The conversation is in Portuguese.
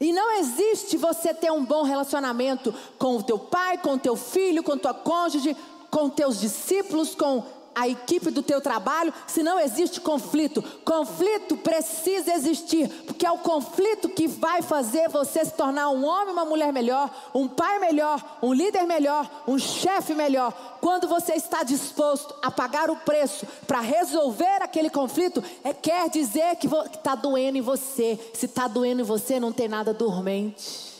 E não existe você ter um bom relacionamento com o teu pai, com o teu filho, com tua cônjuge, com teus discípulos, com a equipe do teu trabalho, se não existe conflito. Conflito precisa existir, porque é o conflito que vai fazer você se tornar um homem, uma mulher melhor, um pai melhor, um líder melhor, um chefe melhor. Quando você está disposto a pagar o preço para resolver aquele conflito, é, quer dizer que está doendo em você. Se está doendo em você, não tem nada dormente.